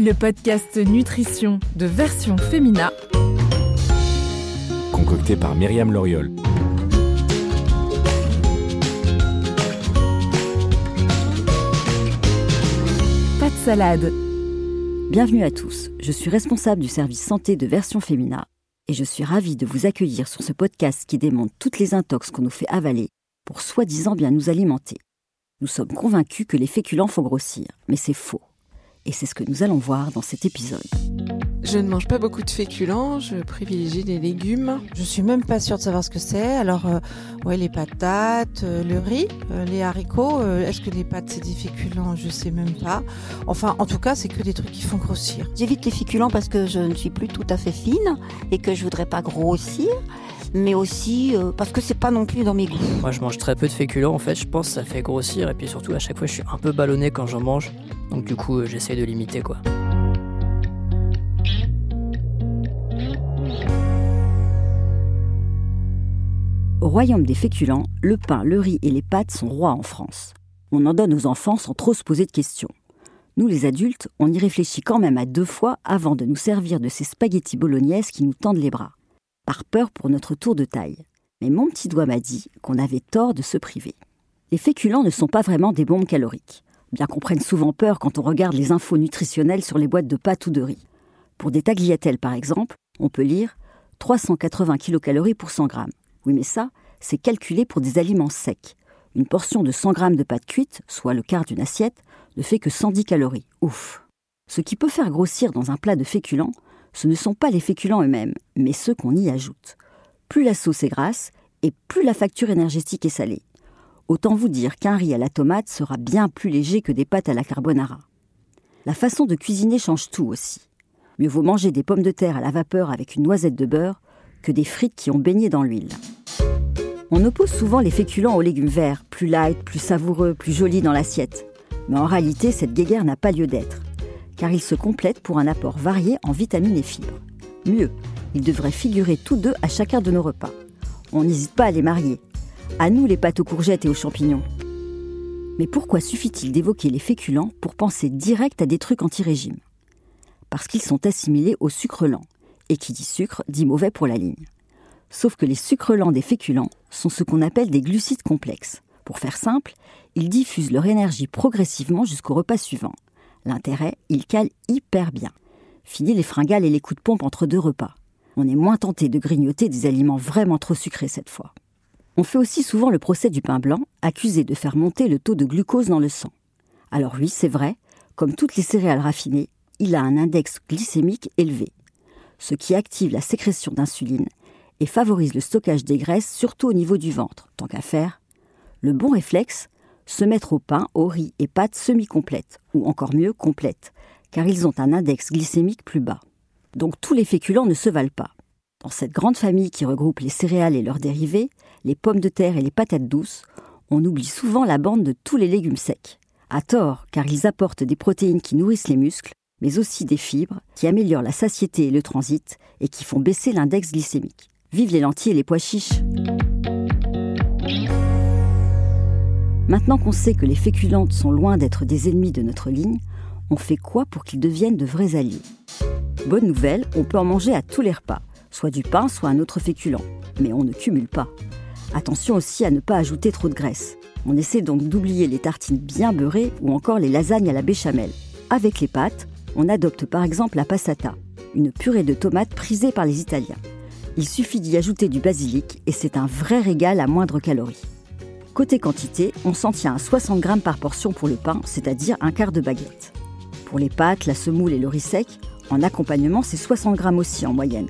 Le podcast Nutrition de version féminin. Concocté par Myriam Loriol. Pas de salade. Bienvenue à tous, je suis responsable du service santé de Version Féminin et je suis ravie de vous accueillir sur ce podcast qui démontre toutes les intox qu'on nous fait avaler pour soi-disant bien nous alimenter. Nous sommes convaincus que les féculents font grossir, mais c'est faux. Et c'est ce que nous allons voir dans cet épisode. Je ne mange pas beaucoup de féculents, je privilégie les légumes. Je suis même pas sûre de savoir ce que c'est. Alors, euh, ouais, les patates, euh, le riz, euh, les haricots. euh, Est-ce que les pâtes c'est des féculents? Je sais même pas. Enfin, en tout cas, c'est que des trucs qui font grossir. J'évite les féculents parce que je ne suis plus tout à fait fine et que je voudrais pas grossir, mais aussi euh, parce que c'est pas non plus dans mes goûts. Moi, je mange très peu de féculents. En fait, je pense que ça fait grossir. Et puis surtout, à chaque fois, je suis un peu ballonné quand j'en mange. Donc, du coup, euh, j'essaie de limiter, quoi. Au royaume des féculents, le pain, le riz et les pâtes sont rois en France. On en donne aux enfants sans trop se poser de questions. Nous, les adultes, on y réfléchit quand même à deux fois avant de nous servir de ces spaghettis bolognaises qui nous tendent les bras. Par peur pour notre tour de taille. Mais mon petit doigt m'a dit qu'on avait tort de se priver. Les féculents ne sont pas vraiment des bombes caloriques, bien qu'on prenne souvent peur quand on regarde les infos nutritionnelles sur les boîtes de pâtes ou de riz. Pour des tagliatelles, par exemple, on peut lire 380 kilocalories pour 100 grammes. Oui, mais ça, c'est calculé pour des aliments secs. Une portion de 100 grammes de pâtes cuites, soit le quart d'une assiette, ne fait que 110 calories. Ouf Ce qui peut faire grossir dans un plat de féculents, ce ne sont pas les féculents eux-mêmes, mais ceux qu'on y ajoute. Plus la sauce est grasse, et plus la facture énergétique est salée. Autant vous dire qu'un riz à la tomate sera bien plus léger que des pâtes à la carbonara. La façon de cuisiner change tout aussi. Mieux vaut manger des pommes de terre à la vapeur avec une noisette de beurre que des frites qui ont baigné dans l'huile. On oppose souvent les féculents aux légumes verts, plus light, plus savoureux, plus jolis dans l'assiette. Mais en réalité, cette guéguerre n'a pas lieu d'être, car ils se complètent pour un apport varié en vitamines et fibres. Mieux, ils devraient figurer tous deux à chacun de nos repas. On n'hésite pas à les marier. À nous les pâtes aux courgettes et aux champignons. Mais pourquoi suffit-il d'évoquer les féculents pour penser direct à des trucs anti-régime? Parce qu'ils sont assimilés au sucre lent, et qui dit sucre dit mauvais pour la ligne. Sauf que les sucres lents des féculents sont ce qu'on appelle des glucides complexes. Pour faire simple, ils diffusent leur énergie progressivement jusqu'au repas suivant. L'intérêt, ils calent hyper bien. Fini les fringales et les coups de pompe entre deux repas. On est moins tenté de grignoter des aliments vraiment trop sucrés cette fois. On fait aussi souvent le procès du pain blanc, accusé de faire monter le taux de glucose dans le sang. Alors oui, c'est vrai, comme toutes les céréales raffinées, il a un index glycémique élevé, ce qui active la sécrétion d'insuline et favorise le stockage des graisses, surtout au niveau du ventre. Tant qu'à faire, le bon réflexe, se mettre au pain, au riz et pâtes semi-complètes, ou encore mieux complètes, car ils ont un index glycémique plus bas. Donc tous les féculents ne se valent pas. Dans cette grande famille qui regroupe les céréales et leurs dérivés, les pommes de terre et les patates douces, on oublie souvent la bande de tous les légumes secs. À tort, car ils apportent des protéines qui nourrissent les muscles, mais aussi des fibres qui améliorent la satiété et le transit et qui font baisser l'index glycémique. Vive les lentilles et les pois chiches Maintenant qu'on sait que les féculentes sont loin d'être des ennemis de notre ligne, on fait quoi pour qu'ils deviennent de vrais alliés? Bonne nouvelle, on peut en manger à tous les repas, soit du pain, soit un autre féculent. Mais on ne cumule pas. Attention aussi à ne pas ajouter trop de graisse. On essaie donc d'oublier les tartines bien beurrées ou encore les lasagnes à la béchamel. Avec les pâtes, on adopte par exemple la passata, une purée de tomates prisée par les Italiens. Il suffit d'y ajouter du basilic et c'est un vrai régal à moindre calorie. Côté quantité, on s'en tient à 60 grammes par portion pour le pain, c'est-à-dire un quart de baguette. Pour les pâtes, la semoule et le riz sec, en accompagnement, c'est 60 grammes aussi en moyenne.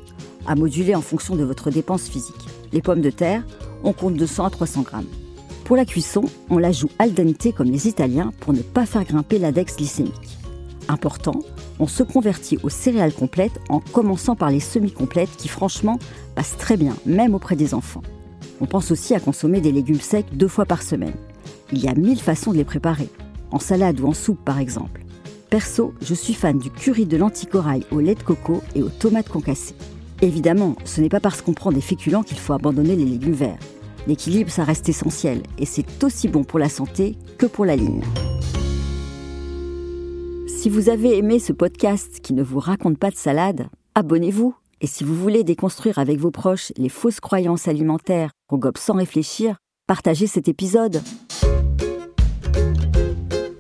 à moduler en fonction de votre dépense physique. Les pommes de terre, on compte 200 à 300 grammes. Pour la cuisson, on la joue al dente comme les Italiens pour ne pas faire grimper l'index glycémique. Important, on se convertit aux céréales complètes en commençant par les semi-complètes qui franchement passent très bien, même auprès des enfants. On pense aussi à consommer des légumes secs deux fois par semaine. Il y a mille façons de les préparer, en salade ou en soupe par exemple. Perso, je suis fan du curry de lentilles corail au lait de coco et aux tomates concassées. Évidemment, ce n'est pas parce qu'on prend des féculents qu'il faut abandonner les légumes verts. L'équilibre, ça reste essentiel et c'est aussi bon pour la santé que pour la ligne. Si vous avez aimé ce podcast qui ne vous raconte pas de salade, abonnez-vous. Et si vous voulez déconstruire avec vos proches les fausses croyances alimentaires qu'on gobe sans réfléchir, partagez cet épisode.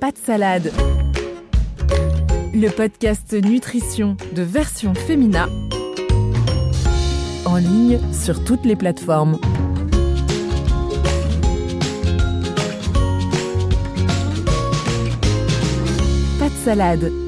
Pas de salade. Le podcast nutrition de version féminin en ligne sur toutes les plateformes. Pas de salade.